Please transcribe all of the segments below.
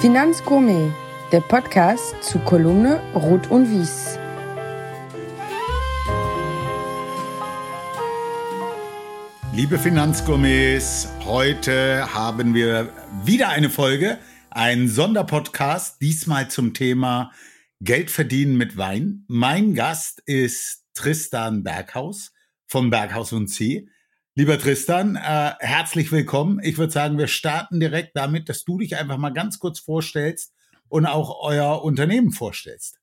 Finanzgourmet, der Podcast zu Kolumne Rot und Wies. Liebe Finanzgourmets, heute haben wir wieder eine Folge, einen Sonderpodcast, diesmal zum Thema Geld verdienen mit Wein. Mein Gast ist Tristan Berghaus von Berghaus und C. Lieber Tristan, äh, herzlich willkommen. Ich würde sagen, wir starten direkt damit, dass du dich einfach mal ganz kurz vorstellst und auch euer Unternehmen vorstellst.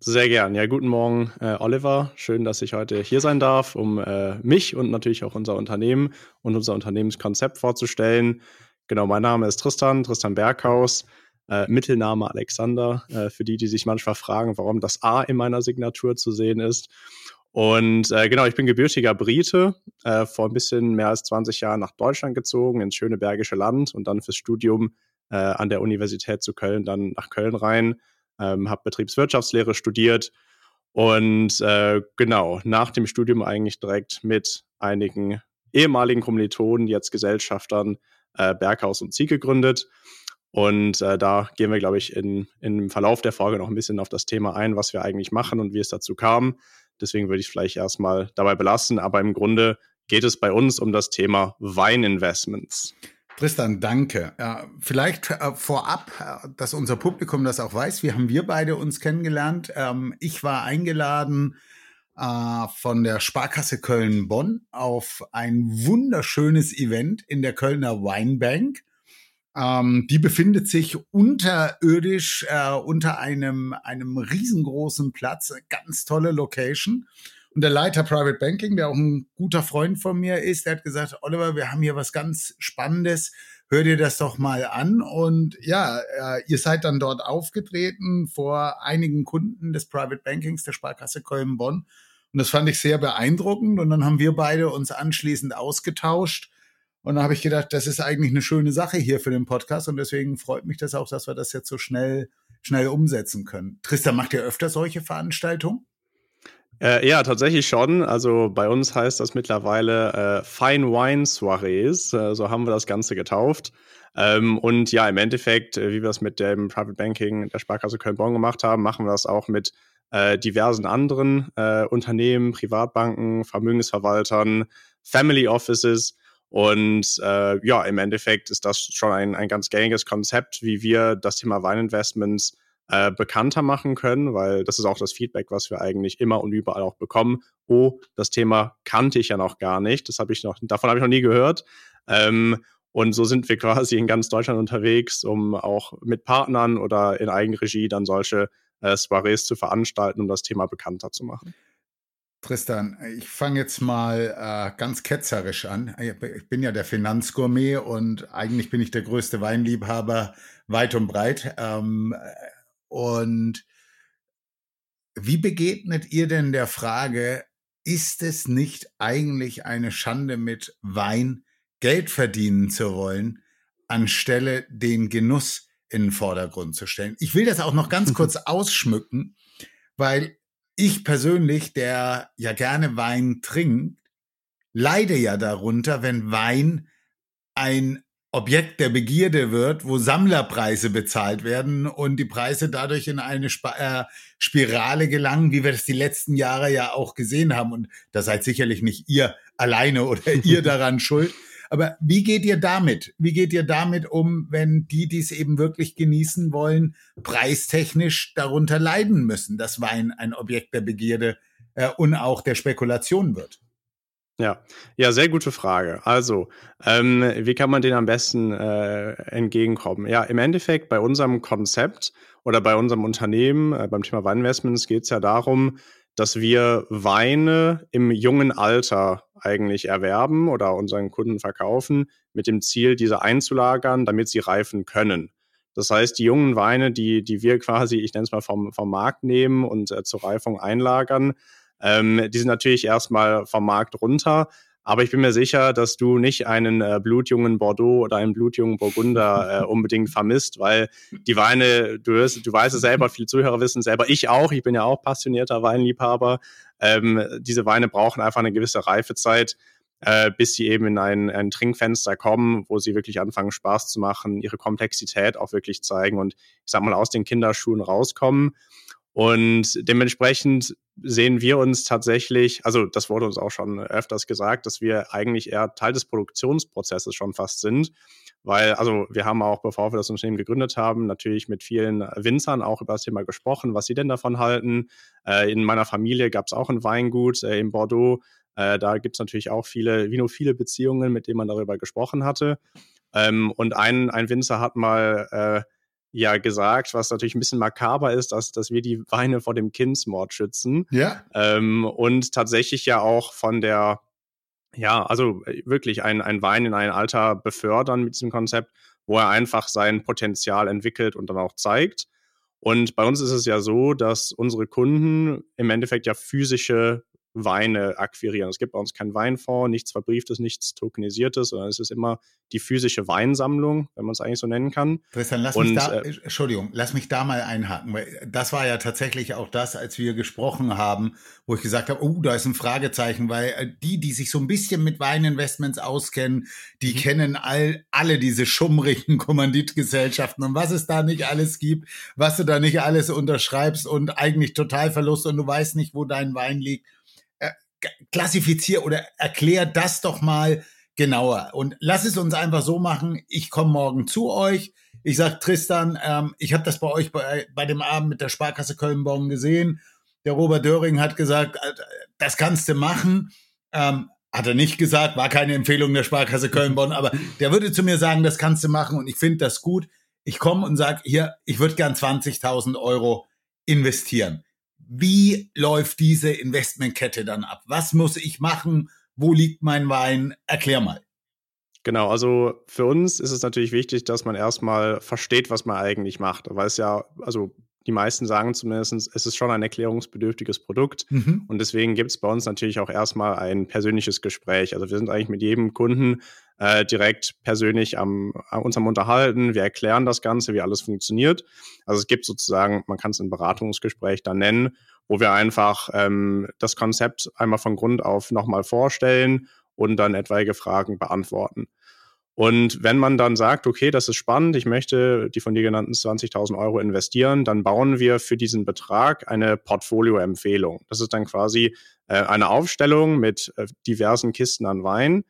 Sehr gern. Ja, guten Morgen, äh, Oliver. Schön, dass ich heute hier sein darf, um äh, mich und natürlich auch unser Unternehmen und unser Unternehmenskonzept vorzustellen. Genau, mein Name ist Tristan, Tristan Berghaus. Äh, Mittelname Alexander, äh, für die, die sich manchmal fragen, warum das A in meiner Signatur zu sehen ist. Und äh, genau, ich bin gebürtiger Brite, äh, vor ein bisschen mehr als 20 Jahren nach Deutschland gezogen, ins schöne Bergische Land und dann fürs Studium äh, an der Universität zu Köln, dann nach Köln rein, ähm, habe Betriebswirtschaftslehre studiert und äh, genau, nach dem Studium eigentlich direkt mit einigen ehemaligen Kommilitonen, jetzt Gesellschaftern, äh, Berghaus und Zieg gegründet. Und äh, da gehen wir, glaube ich, in, im Verlauf der Folge noch ein bisschen auf das Thema ein, was wir eigentlich machen und wie es dazu kam. Deswegen würde ich vielleicht erstmal dabei belassen. Aber im Grunde geht es bei uns um das Thema Weininvestments. Tristan, danke. Ja, vielleicht äh, vorab, äh, dass unser Publikum das auch weiß. Wie haben wir beide uns kennengelernt? Ähm, ich war eingeladen äh, von der Sparkasse Köln-Bonn auf ein wunderschönes Event in der Kölner Weinbank. Ähm, die befindet sich unterirdisch äh, unter einem, einem riesengroßen Platz, ganz tolle Location. Und der Leiter Private Banking, der auch ein guter Freund von mir ist, der hat gesagt, Oliver, wir haben hier was ganz Spannendes. Hör dir das doch mal an. Und ja, äh, ihr seid dann dort aufgetreten vor einigen Kunden des Private Bankings der Sparkasse Köln-Bonn. Und das fand ich sehr beeindruckend. Und dann haben wir beide uns anschließend ausgetauscht und da habe ich gedacht, das ist eigentlich eine schöne Sache hier für den Podcast und deswegen freut mich das auch, dass wir das jetzt so schnell, schnell umsetzen können. Tristan, macht ihr öfter solche Veranstaltungen? Äh, ja, tatsächlich schon. Also bei uns heißt das mittlerweile äh, Fine Wine Soirees. Äh, so haben wir das Ganze getauft. Ähm, und ja, im Endeffekt, äh, wie wir es mit dem Private Banking der Sparkasse Köln-Bonn gemacht haben, machen wir das auch mit äh, diversen anderen äh, Unternehmen, Privatbanken, Vermögensverwaltern, Family Offices. Und äh, ja, im Endeffekt ist das schon ein, ein ganz gängiges Konzept, wie wir das Thema Weininvestments äh, bekannter machen können, weil das ist auch das Feedback, was wir eigentlich immer und überall auch bekommen. Oh, das Thema kannte ich ja noch gar nicht. Das habe ich noch, davon habe ich noch nie gehört. Ähm, und so sind wir quasi in ganz Deutschland unterwegs, um auch mit Partnern oder in Eigenregie dann solche äh, Soirees zu veranstalten, um das Thema bekannter zu machen. Tristan, ich fange jetzt mal äh, ganz ketzerisch an. Ich bin ja der Finanzgourmet und eigentlich bin ich der größte Weinliebhaber weit und breit. Ähm, und wie begegnet ihr denn der Frage, ist es nicht eigentlich eine Schande mit Wein Geld verdienen zu wollen, anstelle den Genuss in den Vordergrund zu stellen? Ich will das auch noch ganz kurz ausschmücken, weil ich persönlich, der ja gerne Wein trinkt, leide ja darunter, wenn Wein ein Objekt der Begierde wird, wo Sammlerpreise bezahlt werden und die Preise dadurch in eine Sp äh, Spirale gelangen, wie wir das die letzten Jahre ja auch gesehen haben. Und da seid sicherlich nicht ihr alleine oder ihr daran schuld. Aber wie geht ihr damit? Wie geht ihr damit um, wenn die, die es eben wirklich genießen wollen, preistechnisch darunter leiden müssen, dass Wein ein Objekt der Begierde äh, und auch der Spekulation wird? Ja, ja, sehr gute Frage. Also, ähm, wie kann man denen am besten äh, entgegenkommen? Ja, im Endeffekt bei unserem Konzept oder bei unserem Unternehmen, äh, beim Thema Weininvestments geht es ja darum, dass wir Weine im jungen Alter eigentlich erwerben oder unseren Kunden verkaufen, mit dem Ziel, diese einzulagern, damit sie reifen können. Das heißt, die jungen Weine, die, die wir quasi, ich nenne es mal, vom, vom Markt nehmen und äh, zur Reifung einlagern, ähm, die sind natürlich erstmal vom Markt runter, aber ich bin mir sicher, dass du nicht einen äh, blutjungen Bordeaux oder einen blutjungen Burgunder äh, unbedingt vermisst, weil die Weine, du, hörst, du weißt es selber, viele Zuhörer wissen selber, ich auch, ich bin ja auch passionierter Weinliebhaber. Ähm, diese Weine brauchen einfach eine gewisse Reifezeit. äh, bis sie eben in ein, ein Trinkfenster kommen, wo sie wirklich anfangen, Spaß zu machen, ihre Komplexität auch wirklich zeigen und ich sag mal aus den Kinderschuhen rauskommen. Und dementsprechend sehen wir uns tatsächlich, also das wurde uns auch schon öfters gesagt, dass wir eigentlich eher Teil des Produktionsprozesses schon fast sind. Weil, also wir haben auch, bevor wir das Unternehmen gegründet haben, natürlich mit vielen Winzern auch über das Thema gesprochen, was sie denn davon halten. Äh, in meiner Familie gab es auch ein Weingut äh, in Bordeaux. Äh, da gibt es natürlich auch viele, wie nur viele Beziehungen, mit denen man darüber gesprochen hatte. Ähm, und ein, ein Winzer hat mal äh, ja gesagt, was natürlich ein bisschen makaber ist, dass, dass wir die Weine vor dem Kindsmord schützen. Ja. Ähm, und tatsächlich ja auch von der, ja, also äh, wirklich ein, ein Wein in ein Alter befördern mit diesem Konzept, wo er einfach sein Potenzial entwickelt und dann auch zeigt. Und bei uns ist es ja so, dass unsere Kunden im Endeffekt ja physische Weine akquirieren. Es gibt bei uns keinen Weinfonds, nichts Verbrieftes, nichts Tokenisiertes, sondern es ist immer die physische Weinsammlung, wenn man es eigentlich so nennen kann. Christian, lass Und, mich da, äh, Entschuldigung, lass mich da mal einhaken, weil das war ja tatsächlich auch das, als wir gesprochen haben, wo ich gesagt habe, oh, da ist ein Fragezeichen, weil äh, die, die sich so ein bisschen mit Weininvestments auskennen, die mhm. kennen all, alle diese schummrigen Kommanditgesellschaften und was es da nicht alles gibt, was du da nicht alles unterschreibst und eigentlich total Verlust und du weißt nicht, wo dein Wein liegt klassifizier oder erklär das doch mal genauer. Und lass es uns einfach so machen, ich komme morgen zu euch. Ich sag Tristan, ähm, ich habe das bei euch bei, bei dem Abend mit der Sparkasse Köln-Bonn gesehen. Der Robert Döring hat gesagt, äh, das kannst du machen. Ähm, hat er nicht gesagt, war keine Empfehlung der Sparkasse Köln-Bonn, aber der würde zu mir sagen, das kannst du machen und ich finde das gut. Ich komme und sage, hier, ich würde gern 20.000 Euro investieren. Wie läuft diese Investmentkette dann ab? Was muss ich machen? Wo liegt mein Wein? Erklär mal. Genau, also für uns ist es natürlich wichtig, dass man erstmal versteht, was man eigentlich macht. Weil es ja, also die meisten sagen zumindest, es ist schon ein erklärungsbedürftiges Produkt. Mhm. Und deswegen gibt es bei uns natürlich auch erstmal ein persönliches Gespräch. Also wir sind eigentlich mit jedem Kunden äh, direkt persönlich am, an uns am Unterhalten. Wir erklären das Ganze, wie alles funktioniert. Also es gibt sozusagen, man kann es ein Beratungsgespräch dann nennen, wo wir einfach ähm, das Konzept einmal von Grund auf nochmal vorstellen und dann etwaige Fragen beantworten. Und wenn man dann sagt, okay, das ist spannend, ich möchte die von dir genannten 20.000 Euro investieren, dann bauen wir für diesen Betrag eine Portfolio-Empfehlung. Das ist dann quasi äh, eine Aufstellung mit äh, diversen Kisten an Wein,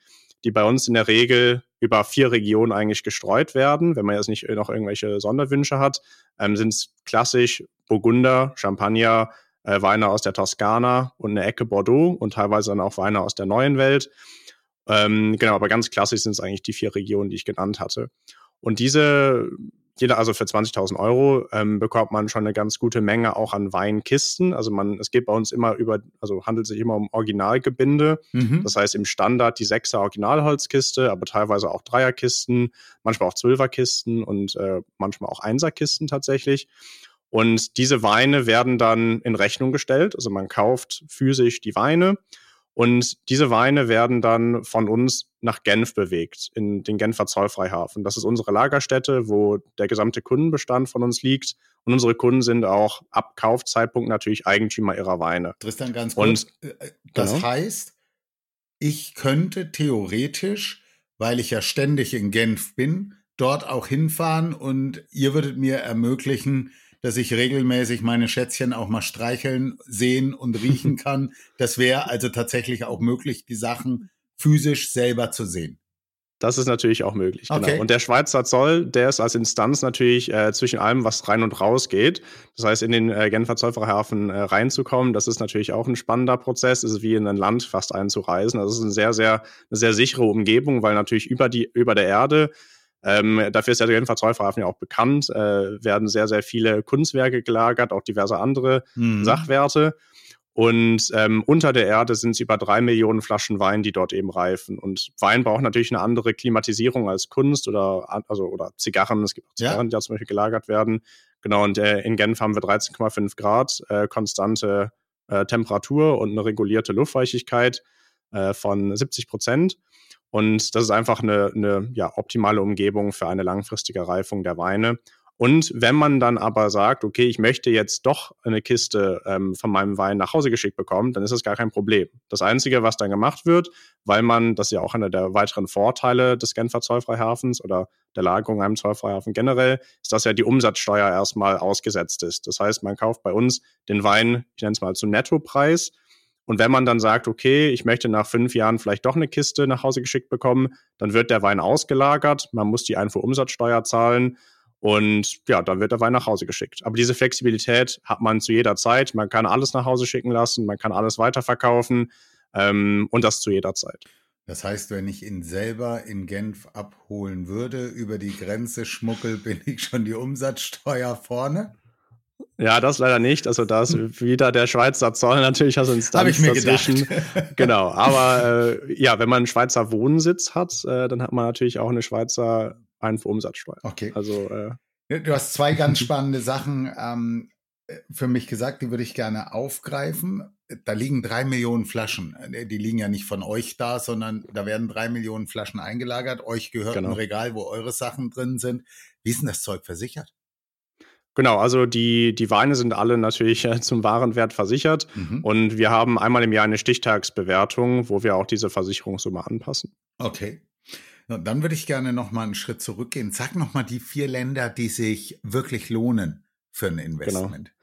die bei uns in der Regel über vier Regionen eigentlich gestreut werden. Wenn man jetzt nicht noch irgendwelche Sonderwünsche hat, ähm, sind es klassisch Burgunder, Champagner, äh, Weine aus der Toskana und eine Ecke Bordeaux und teilweise dann auch Weine aus der neuen Welt. Ähm, genau, aber ganz klassisch sind es eigentlich die vier Regionen, die ich genannt hatte. Und diese, jeder, also für 20.000 Euro ähm, bekommt man schon eine ganz gute Menge auch an Weinkisten. Also man, es geht bei uns immer über, also handelt sich immer um Originalgebinde. Mhm. Das heißt im Standard die sechser Originalholzkiste, aber teilweise auch Dreierkisten, manchmal auch Zwölferkisten und äh, manchmal auch Einserkisten tatsächlich. Und diese Weine werden dann in Rechnung gestellt. Also man kauft physisch die Weine und diese Weine werden dann von uns nach Genf bewegt, in den Genfer Zollfreihafen. Das ist unsere Lagerstätte, wo der gesamte Kundenbestand von uns liegt. Und unsere Kunden sind auch ab Kaufzeitpunkt natürlich Eigentümer ihrer Weine. Tristan, ganz kurz. Und, äh, das genau. heißt, ich könnte theoretisch, weil ich ja ständig in Genf bin, dort auch hinfahren und ihr würdet mir ermöglichen, dass ich regelmäßig meine Schätzchen auch mal streicheln, sehen und riechen kann. Das wäre also tatsächlich auch möglich, die Sachen physisch selber zu sehen. Das ist natürlich auch möglich, genau. Okay. Und der Schweizer Zoll, der ist als Instanz natürlich äh, zwischen allem, was rein und raus geht. Das heißt, in den äh, Genfer Zollfreihafen äh, reinzukommen, das ist natürlich auch ein spannender Prozess. Es ist wie in ein Land fast einzureisen. Das ist eine sehr, sehr, eine sehr sichere Umgebung, weil natürlich über die, über der Erde ähm, dafür ist der Genfer Zollverhafen ja auch bekannt, äh, werden sehr, sehr viele Kunstwerke gelagert, auch diverse andere mhm. Sachwerte. Und ähm, unter der Erde sind es über drei Millionen Flaschen Wein, die dort eben reifen. Und Wein braucht natürlich eine andere Klimatisierung als Kunst oder, also, oder Zigarren. Es gibt auch Zigarren, ja. die da zum Beispiel gelagert werden. Genau, und äh, in Genf haben wir 13,5 Grad, äh, konstante äh, Temperatur und eine regulierte Luftfeuchtigkeit äh, von 70 Prozent. Und das ist einfach eine, eine ja, optimale Umgebung für eine langfristige Reifung der Weine. Und wenn man dann aber sagt, okay, ich möchte jetzt doch eine Kiste ähm, von meinem Wein nach Hause geschickt bekommen, dann ist das gar kein Problem. Das Einzige, was dann gemacht wird, weil man, das ist ja auch einer der weiteren Vorteile des Genfer Zollfreihafens oder der Lagerung einem Zollfreihafen generell, ist, dass ja die Umsatzsteuer erstmal ausgesetzt ist. Das heißt, man kauft bei uns den Wein, ich nenne es mal zum Nettopreis. Und wenn man dann sagt, okay, ich möchte nach fünf Jahren vielleicht doch eine Kiste nach Hause geschickt bekommen, dann wird der Wein ausgelagert, man muss die Einfuhrumsatzsteuer zahlen und ja, dann wird der Wein nach Hause geschickt. Aber diese Flexibilität hat man zu jeder Zeit. Man kann alles nach Hause schicken lassen, man kann alles weiterverkaufen ähm, und das zu jeder Zeit. Das heißt, wenn ich ihn selber in Genf abholen würde, über die Grenze schmuckel, bin ich schon die Umsatzsteuer vorne? Ja, das leider nicht. Also da ist hm. wieder der Schweizer Zoll natürlich also Instanz Habe ich mir dazwischen. Genau, aber äh, ja, wenn man einen Schweizer Wohnsitz hat, äh, dann hat man natürlich auch eine Schweizer Einfuhrumsatzsteuer. Okay. Also äh, du hast zwei ganz spannende Sachen ähm, für mich gesagt, die würde ich gerne aufgreifen. Da liegen drei Millionen Flaschen. Die liegen ja nicht von euch da, sondern da werden drei Millionen Flaschen eingelagert. Euch gehört genau. ein Regal, wo eure Sachen drin sind. Wie ist denn das Zeug versichert? Genau, also die, die Weine sind alle natürlich äh, zum Warenwert versichert mhm. und wir haben einmal im Jahr eine Stichtagsbewertung, wo wir auch diese Versicherungssumme anpassen. Okay. Dann würde ich gerne noch mal einen Schritt zurückgehen. Sag noch mal die vier Länder, die sich wirklich lohnen für ein genau. Investment. Genau.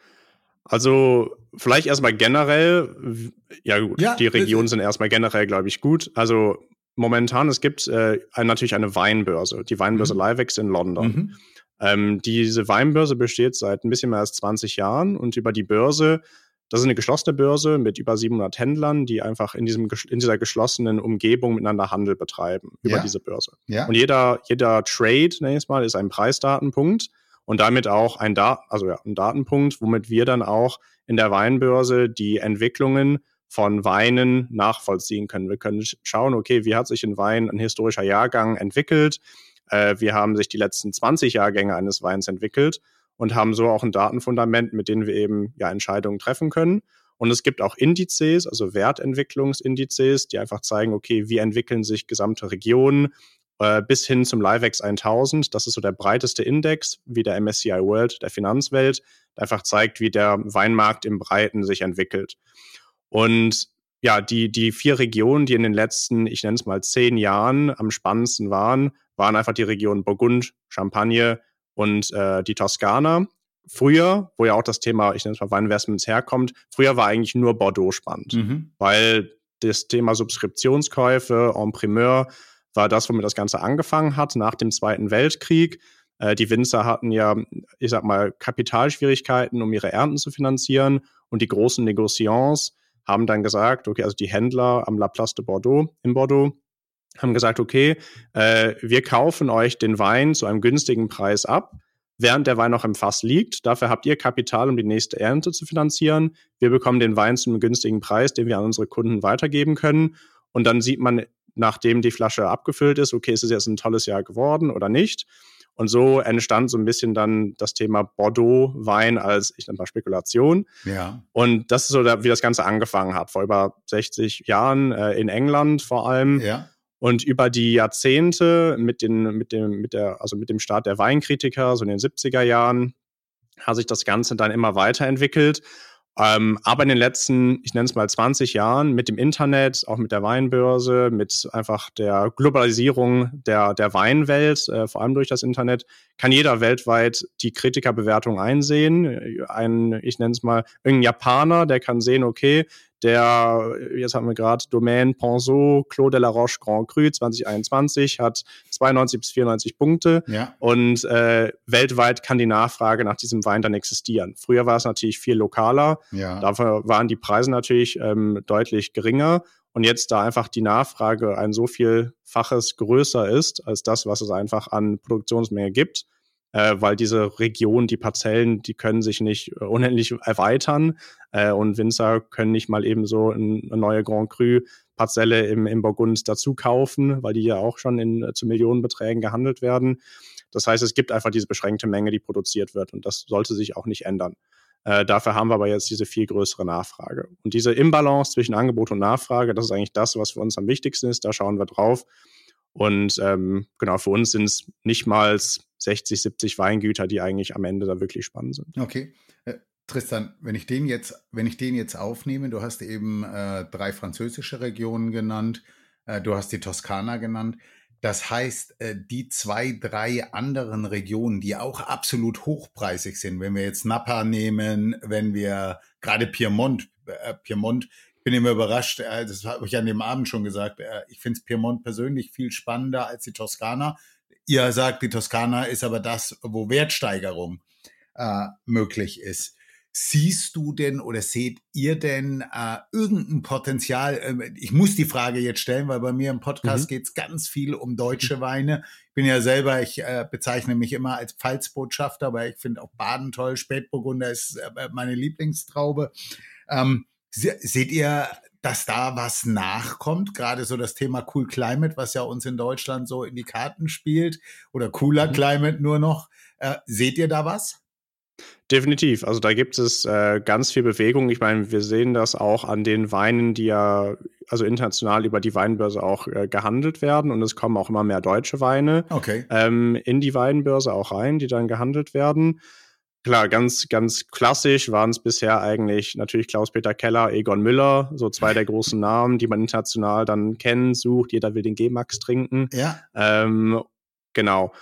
Also vielleicht erstmal generell, ja gut, ja, die Regionen sind erstmal generell, glaube ich, gut. Also momentan, es gibt äh, natürlich eine Weinbörse, die Weinbörse mhm. Livex in London. Mhm. Ähm, diese Weinbörse besteht seit ein bisschen mehr als 20 Jahren und über die Börse das ist eine geschlossene Börse mit über 700 Händlern, die einfach in, diesem, in dieser geschlossenen Umgebung miteinander Handel betreiben über ja. diese Börse. Ja. Und jeder, jeder Trade, nenne ich es mal, ist ein Preisdatenpunkt und damit auch ein, da also ja, ein Datenpunkt, womit wir dann auch in der Weinbörse die Entwicklungen von Weinen nachvollziehen können. Wir können schauen, okay, wie hat sich ein Wein, ein historischer Jahrgang entwickelt? Äh, wie haben sich die letzten 20 Jahrgänge eines Weins entwickelt? und haben so auch ein Datenfundament, mit dem wir eben ja Entscheidungen treffen können. Und es gibt auch Indizes, also Wertentwicklungsindizes, die einfach zeigen, okay, wie entwickeln sich gesamte Regionen äh, bis hin zum LiveX 1000. Das ist so der breiteste Index, wie der MSCI World der Finanzwelt, der einfach zeigt, wie der Weinmarkt im Breiten sich entwickelt. Und ja, die, die vier Regionen, die in den letzten, ich nenne es mal, zehn Jahren am spannendsten waren, waren einfach die Regionen Burgund, Champagne, und äh, die Toskana. Früher, wo ja auch das Thema, ich nenne es mal Weinvestments herkommt, früher war eigentlich nur Bordeaux spannend, mhm. weil das Thema Subskriptionskäufe en primeur war das, womit das Ganze angefangen hat nach dem Zweiten Weltkrieg. Äh, die Winzer hatten ja, ich sag mal, Kapitalschwierigkeiten, um ihre Ernten zu finanzieren und die großen Negociants haben dann gesagt, okay, also die Händler am La Place de Bordeaux in Bordeaux haben gesagt, okay, äh, wir kaufen euch den Wein zu einem günstigen Preis ab, während der Wein noch im Fass liegt. Dafür habt ihr Kapital, um die nächste Ernte zu finanzieren. Wir bekommen den Wein zu einem günstigen Preis, den wir an unsere Kunden weitergeben können. Und dann sieht man, nachdem die Flasche abgefüllt ist, okay, ist es jetzt ein tolles Jahr geworden oder nicht. Und so entstand so ein bisschen dann das Thema Bordeaux-Wein als, ich nenne mal Spekulation. Ja. Und das ist so, wie das Ganze angefangen hat, vor über 60 Jahren äh, in England vor allem. Ja. Und über die Jahrzehnte mit, den, mit, dem, mit, der, also mit dem Start der Weinkritiker, so in den 70er Jahren, hat sich das Ganze dann immer weiterentwickelt. Ähm, aber in den letzten, ich nenne es mal 20 Jahren, mit dem Internet, auch mit der Weinbörse, mit einfach der Globalisierung der, der Weinwelt, äh, vor allem durch das Internet, kann jeder weltweit die Kritikerbewertung einsehen. Ein, ich nenne es mal, irgendein Japaner, der kann sehen, okay, der, jetzt haben wir gerade Domaine Ponceau, Claude de la Roche Grand Cru 2021, hat 92 bis 94 Punkte. Ja. Und äh, weltweit kann die Nachfrage nach diesem Wein dann existieren. Früher war es natürlich viel lokaler. Ja. Dafür waren die Preise natürlich ähm, deutlich geringer. Und jetzt, da einfach die Nachfrage ein so vielfaches größer ist als das, was es einfach an Produktionsmenge gibt, äh, weil diese Region, die Parzellen, die können sich nicht äh, unendlich erweitern äh, und Winzer können nicht mal eben so eine neue Grand Cru Parzelle im, im Burgund dazu kaufen, weil die ja auch schon in, äh, zu Millionenbeträgen gehandelt werden. Das heißt, es gibt einfach diese beschränkte Menge, die produziert wird und das sollte sich auch nicht ändern. Äh, dafür haben wir aber jetzt diese viel größere Nachfrage. Und diese Imbalance zwischen Angebot und Nachfrage, das ist eigentlich das, was für uns am wichtigsten ist. Da schauen wir drauf. Und ähm, genau, für uns sind es nicht mal 60, 70 Weingüter, die eigentlich am Ende da wirklich spannend sind. Okay. Tristan, wenn ich den jetzt, wenn ich den jetzt aufnehme, du hast eben äh, drei französische Regionen genannt, äh, du hast die Toskana genannt. Das heißt, äh, die zwei, drei anderen Regionen, die auch absolut hochpreisig sind, wenn wir jetzt Napa nehmen, wenn wir gerade Piemont, äh, Piemont, ich bin immer überrascht, äh, das habe ich an dem Abend schon gesagt, äh, ich finde Piemont persönlich viel spannender als die Toskana. Ihr sagt, die Toskana ist aber das, wo Wertsteigerung äh, möglich ist. Siehst du denn oder seht ihr denn äh, irgendein Potenzial? Äh, ich muss die Frage jetzt stellen, weil bei mir im Podcast mhm. geht es ganz viel um deutsche Weine. Ich bin ja selber, ich äh, bezeichne mich immer als Pfalzbotschafter, aber ich finde auch Baden toll. Spätburgunder ist äh, meine Lieblingstraube. Ähm, seht ihr, dass da was nachkommt? Gerade so das Thema Cool Climate, was ja uns in Deutschland so in die Karten spielt, oder Cooler mhm. Climate nur noch. Äh, seht ihr da was? Definitiv. Also da gibt es äh, ganz viel Bewegung. Ich meine, wir sehen das auch an den Weinen, die ja also international über die Weinbörse auch äh, gehandelt werden und es kommen auch immer mehr deutsche Weine okay. ähm, in die Weinbörse auch rein, die dann gehandelt werden. Klar, ganz, ganz klassisch waren es bisher eigentlich natürlich Klaus-Peter Keller, Egon Müller, so zwei der großen Namen, die man international dann kennt, sucht. Jeder will den G-Max trinken. Ja. Ähm, genau.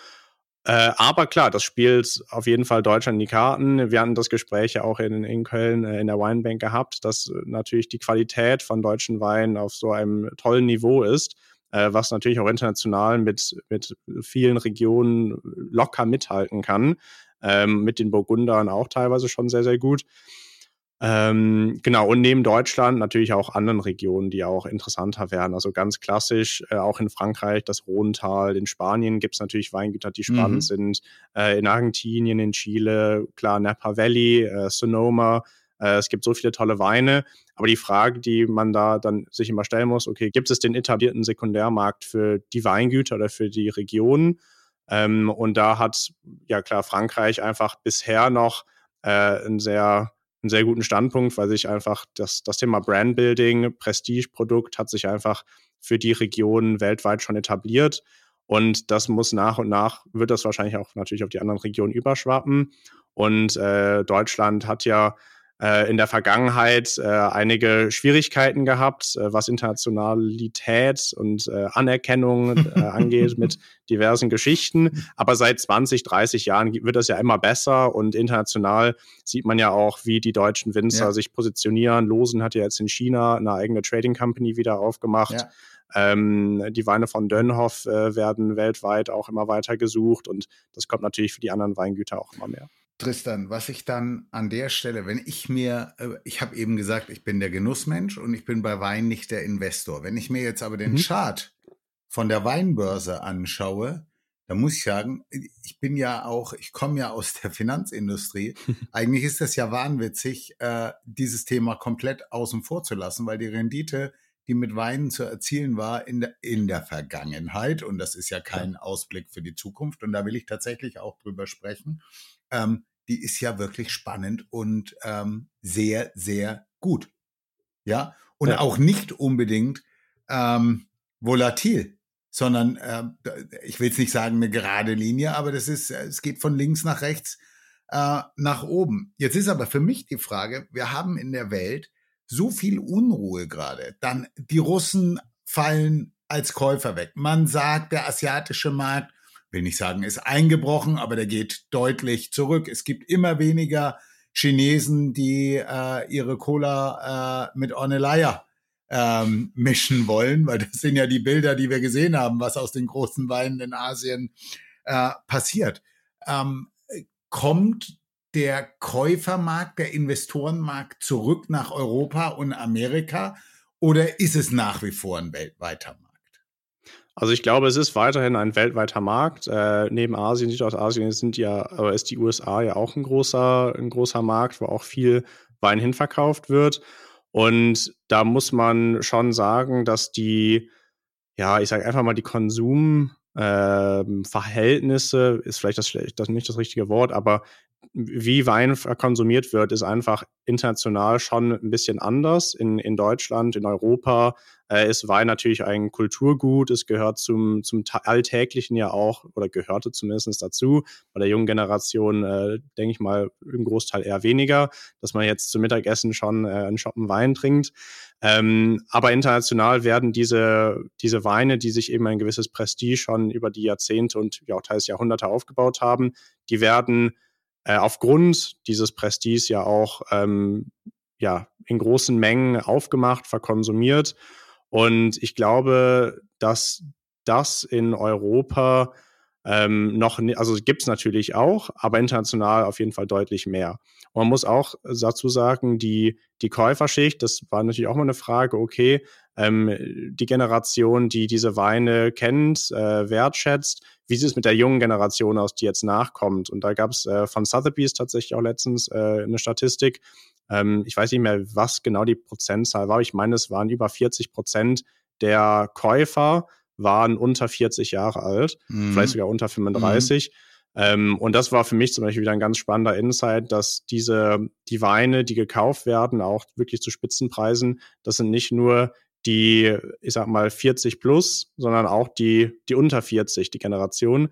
Äh, aber klar, das spielt auf jeden Fall Deutschland in die Karten. Wir hatten das Gespräch ja auch in, in Köln äh, in der Weinbank gehabt, dass natürlich die Qualität von deutschen Weinen auf so einem tollen Niveau ist, äh, was natürlich auch international mit, mit vielen Regionen locker mithalten kann. Ähm, mit den Burgundern auch teilweise schon sehr, sehr gut. Ähm, genau, und neben Deutschland natürlich auch anderen Regionen, die auch interessanter werden. Also ganz klassisch, äh, auch in Frankreich, das Rhontal, in Spanien gibt es natürlich Weingüter, die spannend mhm. sind. Äh, in Argentinien, in Chile, klar, Napa Valley, äh, Sonoma. Äh, es gibt so viele tolle Weine. Aber die Frage, die man da dann sich immer stellen muss, okay, gibt es den etablierten Sekundärmarkt für die Weingüter oder für die Regionen? Ähm, und da hat, ja klar, Frankreich einfach bisher noch äh, ein sehr einen sehr guten Standpunkt, weil sich einfach das, das Thema Brandbuilding, Prestigeprodukt hat sich einfach für die Region weltweit schon etabliert. Und das muss nach und nach, wird das wahrscheinlich auch natürlich auf die anderen Regionen überschwappen. Und äh, Deutschland hat ja in der Vergangenheit äh, einige Schwierigkeiten gehabt, äh, was Internationalität und äh, Anerkennung äh, angeht mit diversen Geschichten. Aber seit 20, 30 Jahren wird das ja immer besser und international sieht man ja auch, wie die deutschen Winzer ja. sich positionieren. Losen hat ja jetzt in China eine eigene Trading Company wieder aufgemacht. Ja. Ähm, die Weine von Dönhoff äh, werden weltweit auch immer weiter gesucht und das kommt natürlich für die anderen Weingüter auch immer mehr. Tristan, was ich dann an der Stelle, wenn ich mir, äh, ich habe eben gesagt, ich bin der Genussmensch und ich bin bei Wein nicht der Investor. Wenn ich mir jetzt aber den mhm. Chart von der Weinbörse anschaue, dann muss ich sagen, ich bin ja auch, ich komme ja aus der Finanzindustrie. Eigentlich ist das ja wahnwitzig, äh, dieses Thema komplett außen vor zu lassen, weil die Rendite, die mit Weinen zu erzielen war in der, in der Vergangenheit, und das ist ja kein Ausblick für die Zukunft, und da will ich tatsächlich auch drüber sprechen, ähm, die ist ja wirklich spannend und ähm, sehr, sehr gut. Ja, und ja. auch nicht unbedingt ähm, volatil, sondern äh, ich will jetzt nicht sagen eine gerade Linie, aber das ist, es geht von links nach rechts äh, nach oben. Jetzt ist aber für mich die Frage, wir haben in der Welt so viel Unruhe gerade. Dann die Russen fallen als Käufer weg. Man sagt, der asiatische Markt will nicht sagen, ist eingebrochen, aber der geht deutlich zurück. Es gibt immer weniger Chinesen, die äh, ihre Cola äh, mit Ornellaia ähm, mischen wollen, weil das sind ja die Bilder, die wir gesehen haben, was aus den großen Weinen in Asien äh, passiert. Ähm, kommt der Käufermarkt, der Investorenmarkt zurück nach Europa und Amerika oder ist es nach wie vor ein weltweiter? Also ich glaube, es ist weiterhin ein weltweiter Markt. Äh, neben Asien, Südostasien sind ja, aber ist die USA ja auch ein großer, ein großer Markt, wo auch viel Wein hinverkauft wird. Und da muss man schon sagen, dass die, ja, ich sage einfach mal, die Konsumverhältnisse, ähm, ist vielleicht das, das nicht das richtige Wort, aber wie Wein konsumiert wird, ist einfach international schon ein bisschen anders. In, in Deutschland, in Europa äh, ist Wein natürlich ein Kulturgut. Es gehört zum, zum Alltäglichen ja auch oder gehörte zumindest dazu. Bei der jungen Generation äh, denke ich mal im Großteil eher weniger, dass man jetzt zum Mittagessen schon äh, einen Schoppen Wein trinkt. Ähm, aber international werden diese, diese Weine, die sich eben ein gewisses Prestige schon über die Jahrzehnte und ja auch teils Jahrhunderte aufgebaut haben, die werden äh, aufgrund dieses Prestige ja auch ähm, ja, in großen Mengen aufgemacht, verkonsumiert. Und ich glaube, dass das in Europa ähm, noch, also gibt es natürlich auch, aber international auf jeden Fall deutlich mehr. Und man muss auch dazu sagen, die, die Käuferschicht, das war natürlich auch mal eine Frage, okay, ähm, die Generation, die diese Weine kennt, äh, wertschätzt, wie sieht es mit der jungen Generation aus, die jetzt nachkommt? Und da gab es äh, von Sotheby's tatsächlich auch letztens äh, eine Statistik. Ähm, ich weiß nicht mehr, was genau die Prozentzahl war. Ich meine, es waren über 40 Prozent der Käufer waren unter 40 Jahre alt, mhm. vielleicht sogar unter 35. Mhm. Ähm, und das war für mich zum Beispiel wieder ein ganz spannender Insight, dass diese, die Weine, die gekauft werden, auch wirklich zu Spitzenpreisen, das sind nicht nur die, ich sag mal, 40 plus, sondern auch die, die unter 40, die Generation.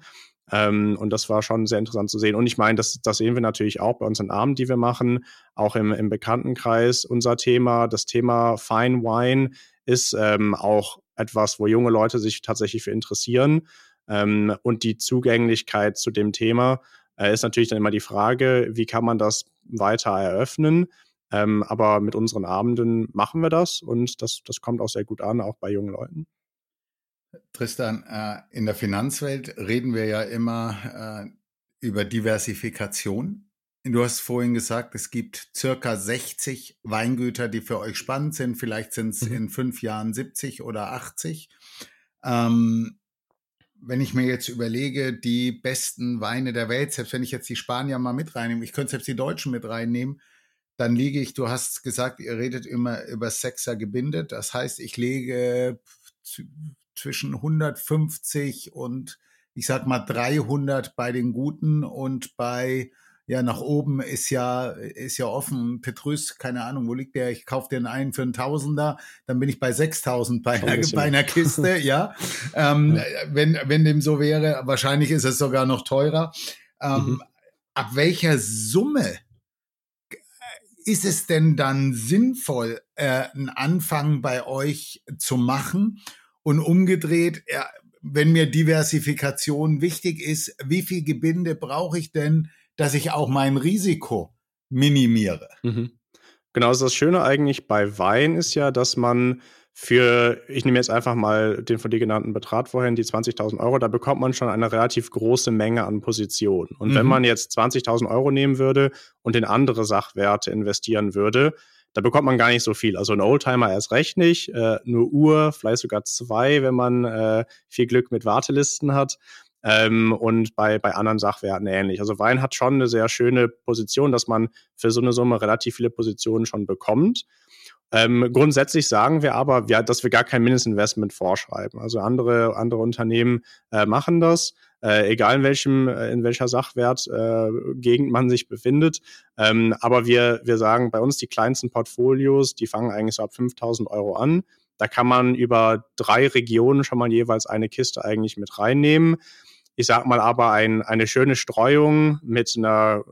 Ähm, und das war schon sehr interessant zu sehen. Und ich meine, das, das sehen wir natürlich auch bei unseren Abend, die wir machen, auch im, im Bekanntenkreis. Unser Thema, das Thema Fine Wine ist ähm, auch etwas, wo junge Leute sich tatsächlich für interessieren. Ähm, und die Zugänglichkeit zu dem Thema äh, ist natürlich dann immer die Frage, wie kann man das weiter eröffnen? Ähm, aber mit unseren Abenden machen wir das und das, das kommt auch sehr gut an, auch bei jungen Leuten. Tristan, äh, in der Finanzwelt reden wir ja immer äh, über Diversifikation. Du hast vorhin gesagt, es gibt circa 60 Weingüter, die für euch spannend sind. Vielleicht sind es mhm. in fünf Jahren 70 oder 80. Ähm, wenn ich mir jetzt überlege, die besten Weine der Welt, selbst wenn ich jetzt die Spanier mal mit reinnehme, ich könnte selbst die Deutschen mit reinnehmen, dann liege ich, du hast gesagt, ihr redet immer über Sechser gebindet. Das heißt, ich lege zwischen 150 und ich sag mal 300 bei den Guten und bei ja, nach oben ist ja, ist ja offen. Petrus, keine Ahnung, wo liegt der? Ich kaufe den einen für einen Tausender, dann bin ich bei 6000 bei, einer, bei einer Kiste, ja. Ähm, ja. Wenn, wenn dem so wäre, wahrscheinlich ist es sogar noch teurer. Ähm, mhm. Ab welcher Summe ist es denn dann sinnvoll, äh, einen Anfang bei euch zu machen? Und umgedreht, wenn mir Diversifikation wichtig ist, wie viel Gebinde brauche ich denn, dass ich auch mein Risiko minimiere? Mhm. Genau, also das Schöne eigentlich bei Wein ist ja, dass man für, ich nehme jetzt einfach mal den von dir genannten Betrag vorhin, die 20.000 Euro, da bekommt man schon eine relativ große Menge an Positionen. Und mhm. wenn man jetzt 20.000 Euro nehmen würde und in andere Sachwerte investieren würde, da bekommt man gar nicht so viel. Also ein Oldtimer erst recht nicht, äh, nur Uhr, vielleicht sogar zwei, wenn man äh, viel Glück mit Wartelisten hat. Ähm, und bei, bei anderen Sachwerten ähnlich. Also Wein hat schon eine sehr schöne Position, dass man für so eine Summe relativ viele Positionen schon bekommt. Ähm, grundsätzlich sagen wir aber, ja, dass wir gar kein Mindestinvestment vorschreiben. Also andere, andere Unternehmen äh, machen das, äh, egal in welchem, äh, in welcher Sachwertgegend äh, man sich befindet. Ähm, aber wir, wir sagen bei uns, die kleinsten Portfolios, die fangen eigentlich so ab 5000 Euro an. Da kann man über drei Regionen schon mal jeweils eine Kiste eigentlich mit reinnehmen. Ich sag mal aber ein, eine schöne Streuung mit einer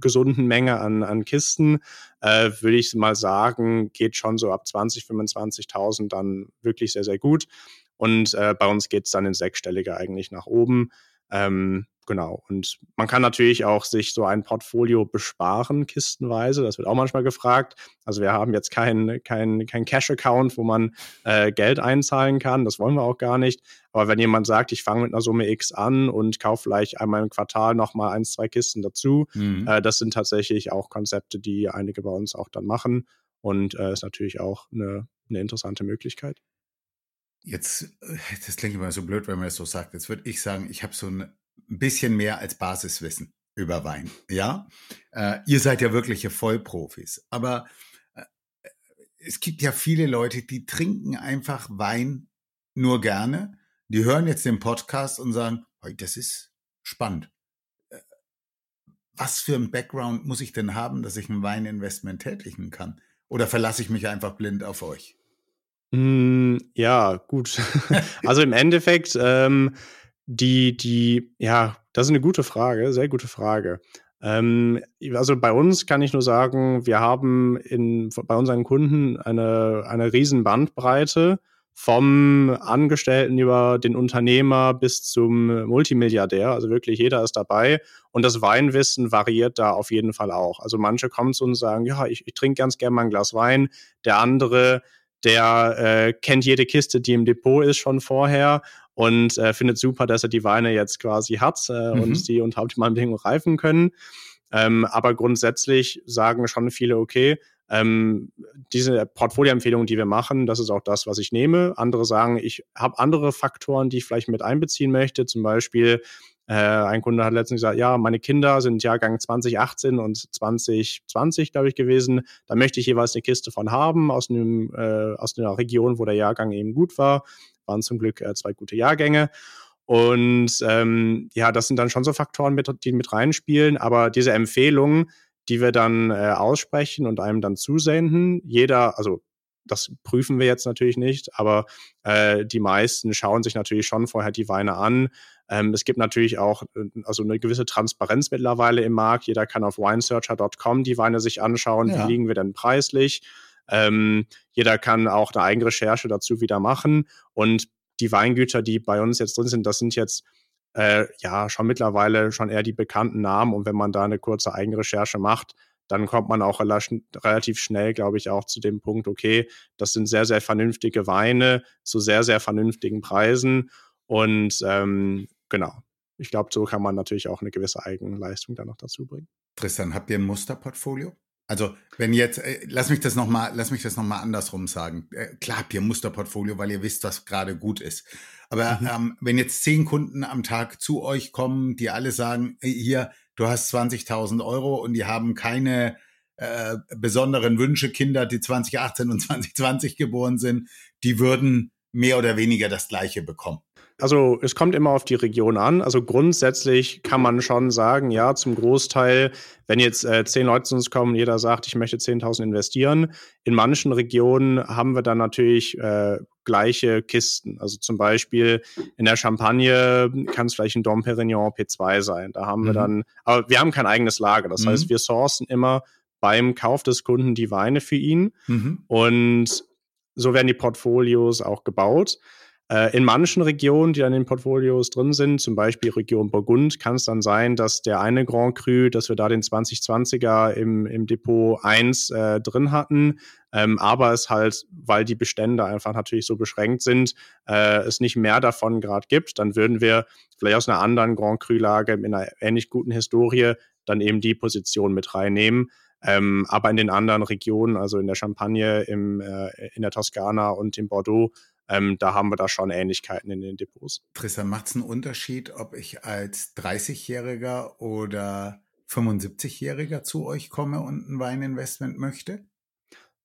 gesunden Menge an, an Kisten, äh, würde ich mal sagen, geht schon so ab 20, 25.000 dann wirklich sehr, sehr gut. Und äh, bei uns geht es dann in sechsstellige eigentlich nach oben. Ähm, genau. Und man kann natürlich auch sich so ein Portfolio besparen, kistenweise. Das wird auch manchmal gefragt. Also wir haben jetzt keinen kein, kein Cash-Account, wo man äh, Geld einzahlen kann. Das wollen wir auch gar nicht. Aber wenn jemand sagt, ich fange mit einer Summe X an und kaufe vielleicht einmal im Quartal nochmal ein, zwei Kisten dazu, mhm. äh, das sind tatsächlich auch Konzepte, die einige bei uns auch dann machen. Und äh, ist natürlich auch eine, eine interessante Möglichkeit. Jetzt, äh, das klingt immer so blöd, wenn man es so sagt. Jetzt würde ich sagen, ich habe so ein bisschen mehr als Basiswissen über Wein. Ja, äh, ihr seid ja wirkliche Vollprofis. Aber äh, es gibt ja viele Leute, die trinken einfach Wein nur gerne. Die hören jetzt den Podcast und sagen, hey, das ist spannend. Äh, was für ein Background muss ich denn haben, dass ich ein Weininvestment tätigen kann? Oder verlasse ich mich einfach blind auf euch? Mm, ja, gut. also im Endeffekt, ähm, die, die, ja, das ist eine gute Frage, sehr gute Frage. Ähm, also bei uns kann ich nur sagen, wir haben in, bei unseren Kunden eine, eine riesen Bandbreite vom Angestellten über den Unternehmer bis zum Multimilliardär. Also wirklich jeder ist dabei. Und das Weinwissen variiert da auf jeden Fall auch. Also manche kommen zu uns und sagen, ja, ich, ich trinke ganz gerne mal ein Glas Wein. Der andere, der äh, kennt jede Kiste, die im Depot ist schon vorher und äh, findet super, dass er die Weine jetzt quasi hat äh, mhm. und die unter optimalen Bedingungen reifen können. Ähm, aber grundsätzlich sagen schon viele, okay, ähm, diese Portfolioempfehlungen, die wir machen, das ist auch das, was ich nehme. Andere sagen, ich habe andere Faktoren, die ich vielleicht mit einbeziehen möchte. Zum Beispiel, äh, ein Kunde hat letztens gesagt, ja, meine Kinder sind Jahrgang 2018 und 2020, glaube ich, gewesen. Da möchte ich jeweils eine Kiste von haben aus, einem, äh, aus einer Region, wo der Jahrgang eben gut war. Waren zum Glück äh, zwei gute Jahrgänge. Und ähm, ja, das sind dann schon so Faktoren, mit, die mit reinspielen. Aber diese Empfehlungen, die wir dann äh, aussprechen und einem dann zusenden. Jeder, also das prüfen wir jetzt natürlich nicht, aber äh, die meisten schauen sich natürlich schon vorher die Weine an. Ähm, es gibt natürlich auch äh, also eine gewisse Transparenz mittlerweile im Markt. Jeder kann auf winesearcher.com die Weine sich anschauen. Ja. Wie liegen wir denn preislich? Ähm, jeder kann auch eine eigene Recherche dazu wieder machen. Und die Weingüter, die bei uns jetzt drin sind, das sind jetzt äh, ja schon mittlerweile schon eher die bekannten Namen. Und wenn man da eine kurze Eigenrecherche macht, dann kommt man auch relativ schnell, glaube ich, auch zu dem Punkt, okay, das sind sehr, sehr vernünftige Weine zu sehr, sehr vernünftigen Preisen. Und ähm, genau, ich glaube, so kann man natürlich auch eine gewisse Eigenleistung dann noch dazu bringen. Tristan, habt ihr ein Musterportfolio? Also, wenn jetzt, äh, lass mich das nochmal, lass mich das nochmal andersrum sagen. Äh, klar habt ihr ein Musterportfolio, weil ihr wisst, was gerade gut ist. Aber mhm. ähm, wenn jetzt zehn Kunden am Tag zu euch kommen, die alle sagen, hier, du hast 20.000 Euro und die haben keine äh, besonderen Wünsche, Kinder, die 2018 und 2020 geboren sind, die würden mehr oder weniger das Gleiche bekommen. Also es kommt immer auf die Region an. Also grundsätzlich kann man schon sagen, ja, zum Großteil, wenn jetzt äh, zehn Leute zu uns kommen, jeder sagt, ich möchte 10.000 investieren. In manchen Regionen haben wir dann natürlich äh, gleiche Kisten. Also zum Beispiel in der Champagne kann es vielleicht ein Dom Perignon P2 sein. Da haben mhm. wir dann, aber wir haben kein eigenes Lager. Das mhm. heißt, wir sourcen immer beim Kauf des Kunden die Weine für ihn. Mhm. Und so werden die Portfolios auch gebaut. Äh, in manchen Regionen, die an den Portfolios drin sind, zum Beispiel Region Burgund, kann es dann sein, dass der eine Grand Cru, dass wir da den 2020er im, im Depot 1 äh, drin hatten, ähm, aber es halt, weil die Bestände einfach natürlich so beschränkt sind, äh, es nicht mehr davon gerade gibt, dann würden wir vielleicht aus einer anderen Grand Cru-Lage mit einer ähnlich guten Historie dann eben die Position mit reinnehmen. Ähm, aber in den anderen Regionen, also in der Champagne, im, äh, in der Toskana und in Bordeaux, ähm, da haben wir da schon Ähnlichkeiten in den Depots. Tristan, macht es einen Unterschied, ob ich als 30-Jähriger oder 75-Jähriger zu euch komme und ein Weininvestment möchte?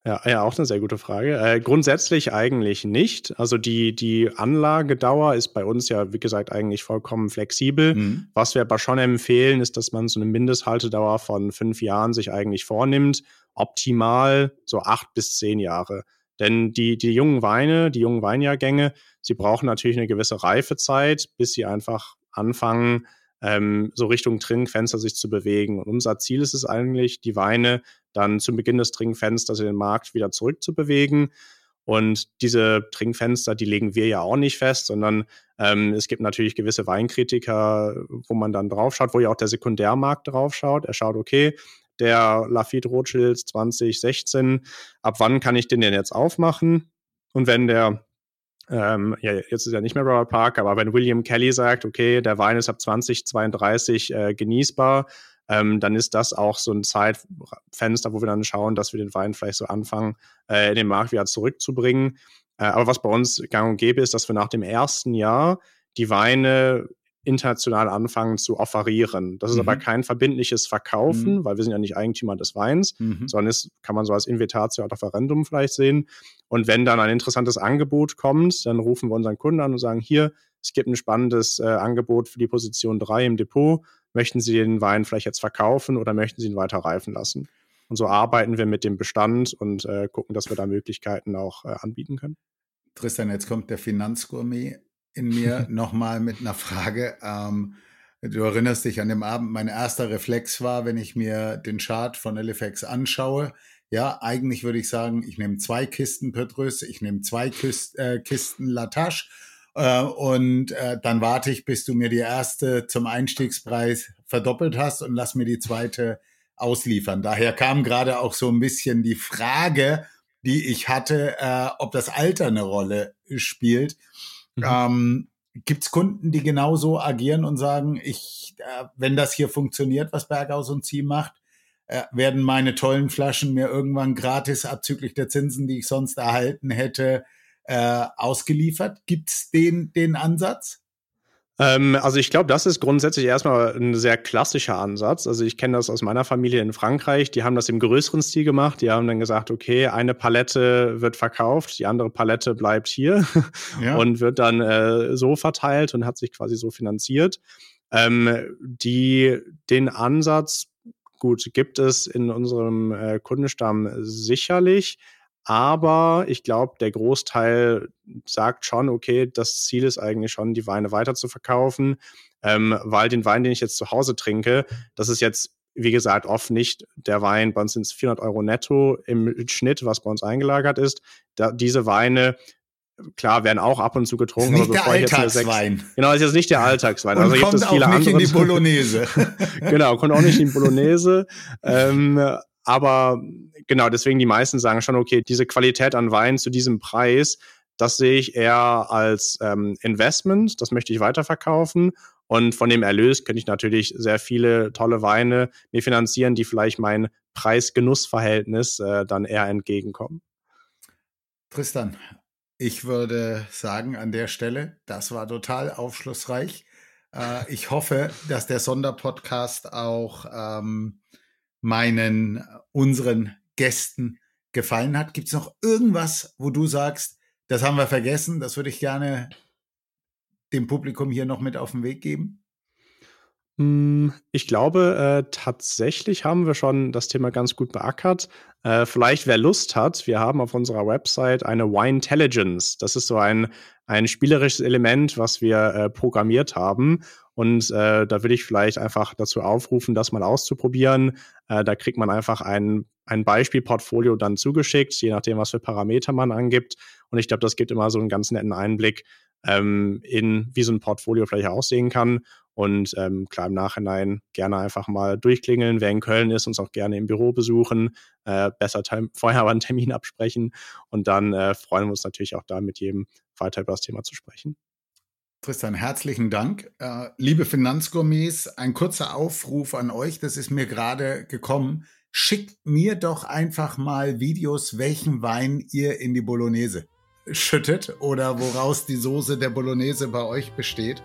Ja, ja, auch eine sehr gute Frage. Äh, grundsätzlich eigentlich nicht. Also die, die Anlagedauer ist bei uns ja, wie gesagt, eigentlich vollkommen flexibel. Mhm. Was wir aber schon empfehlen, ist, dass man so eine Mindesthaltedauer von fünf Jahren sich eigentlich vornimmt. Optimal so acht bis zehn Jahre. Denn die, die jungen Weine, die jungen Weinjahrgänge, sie brauchen natürlich eine gewisse Reifezeit, bis sie einfach anfangen, ähm, so Richtung Trinkfenster sich zu bewegen. Und unser Ziel ist es eigentlich, die Weine dann zu Beginn des Trinkfensters in den Markt wieder zurückzubewegen. Und diese Trinkfenster, die legen wir ja auch nicht fest, sondern ähm, es gibt natürlich gewisse Weinkritiker, wo man dann draufschaut, wo ja auch der Sekundärmarkt draufschaut. Er schaut, okay, der Lafitte Rothschild 2016, ab wann kann ich den denn jetzt aufmachen? Und wenn der, ähm, ja, jetzt ist ja nicht mehr Robert Park, aber wenn William Kelly sagt, okay, der Wein ist ab 2032 äh, genießbar, ähm, dann ist das auch so ein Zeitfenster, wo wir dann schauen, dass wir den Wein vielleicht so anfangen, äh, in den Markt wieder zurückzubringen. Äh, aber was bei uns gang und gäbe ist, dass wir nach dem ersten Jahr die Weine international anfangen zu offerieren. Das ist mhm. aber kein verbindliches Verkaufen, mhm. weil wir sind ja nicht Eigentümer des Weins, mhm. sondern es kann man so als Invitatio ad offerendum vielleicht sehen. Und wenn dann ein interessantes Angebot kommt, dann rufen wir unseren Kunden an und sagen, hier, es gibt ein spannendes äh, Angebot für die Position 3 im Depot. möchten Sie den Wein vielleicht jetzt verkaufen oder möchten Sie ihn weiter reifen lassen? Und so arbeiten wir mit dem Bestand und äh, gucken, dass wir da Möglichkeiten auch äh, anbieten können. Tristan, jetzt kommt der Finanzgourmet in mir nochmal mit einer Frage. Ähm, du erinnerst dich an dem Abend, mein erster Reflex war, wenn ich mir den Chart von Halifax anschaue. Ja, eigentlich würde ich sagen, ich nehme zwei Kisten Petrus, ich nehme zwei Kist, äh, Kisten Latache äh, und äh, dann warte ich, bis du mir die erste zum Einstiegspreis verdoppelt hast und lass mir die zweite ausliefern. Daher kam gerade auch so ein bisschen die Frage, die ich hatte, äh, ob das Alter eine Rolle spielt. Mhm. Ähm, Gibt es Kunden, die genauso agieren und sagen, ich, äh, wenn das hier funktioniert, was Berghaus und Sie macht, äh, werden meine tollen Flaschen mir irgendwann gratis abzüglich der Zinsen, die ich sonst erhalten hätte, äh, ausgeliefert? Gibt es den, den Ansatz? Ähm, also ich glaube, das ist grundsätzlich erstmal ein sehr klassischer Ansatz. Also ich kenne das aus meiner Familie in Frankreich. Die haben das im größeren Stil gemacht. Die haben dann gesagt, okay, eine Palette wird verkauft, die andere Palette bleibt hier ja. und wird dann äh, so verteilt und hat sich quasi so finanziert. Ähm, die, den Ansatz, gut, gibt es in unserem äh, Kundenstamm sicherlich. Aber ich glaube, der Großteil sagt schon, okay, das Ziel ist eigentlich schon, die Weine weiter zu verkaufen, ähm, weil den Wein, den ich jetzt zu Hause trinke, das ist jetzt, wie gesagt, oft nicht der Wein, bei uns sind es 400 Euro netto im Schnitt, was bei uns eingelagert ist. Da, diese Weine klar, werden auch ab und zu getrunken. Ist nicht der Alltagswein. Sechs, genau, ist jetzt nicht der Alltagswein. Und also kommt gibt es viele auch nicht andere. in die Bolognese. genau, kommt auch nicht in die Bolognese. ähm, aber genau, deswegen die meisten sagen schon, okay, diese Qualität an Wein zu diesem Preis, das sehe ich eher als ähm, Investment, das möchte ich weiterverkaufen. Und von dem Erlös könnte ich natürlich sehr viele tolle Weine mir finanzieren, die vielleicht mein Preis-Genuss-Verhältnis äh, dann eher entgegenkommen. Tristan, ich würde sagen an der Stelle, das war total aufschlussreich. Äh, ich hoffe, dass der Sonderpodcast auch ähm, meinen, unseren Gästen gefallen hat. Gibt es noch irgendwas, wo du sagst, das haben wir vergessen, das würde ich gerne dem Publikum hier noch mit auf den Weg geben? Hm, ich glaube, äh, tatsächlich haben wir schon das Thema ganz gut beackert. Äh, vielleicht, wer Lust hat, wir haben auf unserer Website eine Wine Intelligence. Das ist so ein, ein spielerisches Element, was wir äh, programmiert haben. Und äh, da will ich vielleicht einfach dazu aufrufen, das mal auszuprobieren. Äh, da kriegt man einfach ein, ein Beispielportfolio dann zugeschickt, je nachdem, was für Parameter man angibt. Und ich glaube, das gibt immer so einen ganz netten Einblick ähm, in, wie so ein Portfolio vielleicht aussehen kann. Und ähm, klar, im Nachhinein gerne einfach mal durchklingeln. Wer in Köln ist, uns auch gerne im Büro besuchen. Äh, besser vorher aber einen Termin absprechen. Und dann äh, freuen wir uns natürlich auch da mit jedem weiter über das Thema zu sprechen. Tristan, herzlichen Dank. Äh, liebe Finanzgourmets, ein kurzer Aufruf an euch, das ist mir gerade gekommen. Schickt mir doch einfach mal Videos, welchen Wein ihr in die Bolognese schüttet oder woraus die Soße der Bolognese bei euch besteht.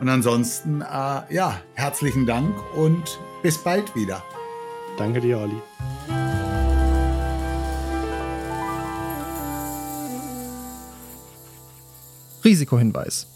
Und ansonsten, äh, ja, herzlichen Dank und bis bald wieder. Danke dir, Olli. Risikohinweis.